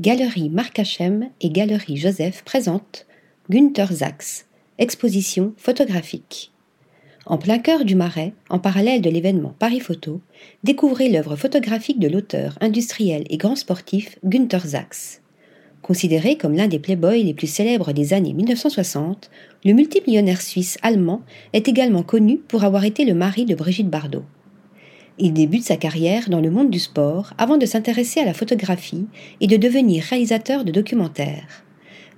Galerie Marc Hachem et Galerie Joseph présentent Günther Sachs, exposition photographique. En plein cœur du Marais, en parallèle de l'événement Paris Photo, découvrez l'œuvre photographique de l'auteur industriel et grand sportif Günther Sachs. Considéré comme l'un des playboys les plus célèbres des années 1960, le multimillionnaire suisse allemand est également connu pour avoir été le mari de Brigitte Bardot. Il débute sa carrière dans le monde du sport avant de s'intéresser à la photographie et de devenir réalisateur de documentaires.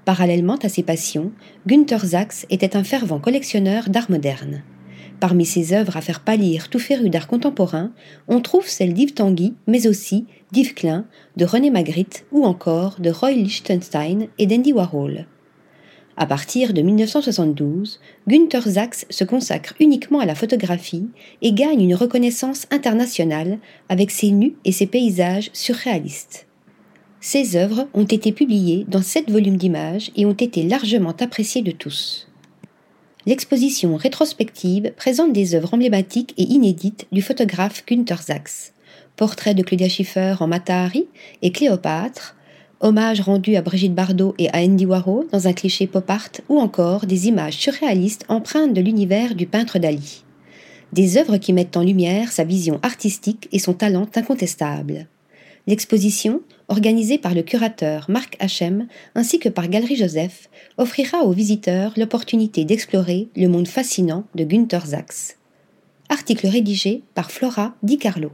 Parallèlement à ses passions, Günther Sachs était un fervent collectionneur d'art moderne. Parmi ses œuvres à faire pâlir tout féru d'art contemporain, on trouve celles d'Yves Tanguy, mais aussi d'Yves Klein, de René Magritte ou encore de Roy Lichtenstein et d'Andy Warhol. À partir de 1972, Günther Sachs se consacre uniquement à la photographie et gagne une reconnaissance internationale avec ses nus et ses paysages surréalistes. Ses œuvres ont été publiées dans sept volumes d'images et ont été largement appréciées de tous. L'exposition rétrospective présente des œuvres emblématiques et inédites du photographe Günther Sachs. Portraits de Claudia Schiffer en Matahari et Cléopâtre, hommage rendu à Brigitte Bardot et à Andy Warhol dans un cliché pop art ou encore des images surréalistes empreintes de l'univers du peintre Dali. Des œuvres qui mettent en lumière sa vision artistique et son talent incontestable. L'exposition, organisée par le curateur Marc Hachem ainsi que par Galerie Joseph, offrira aux visiteurs l'opportunité d'explorer le monde fascinant de Günther Sachs. Article rédigé par Flora Di Carlo.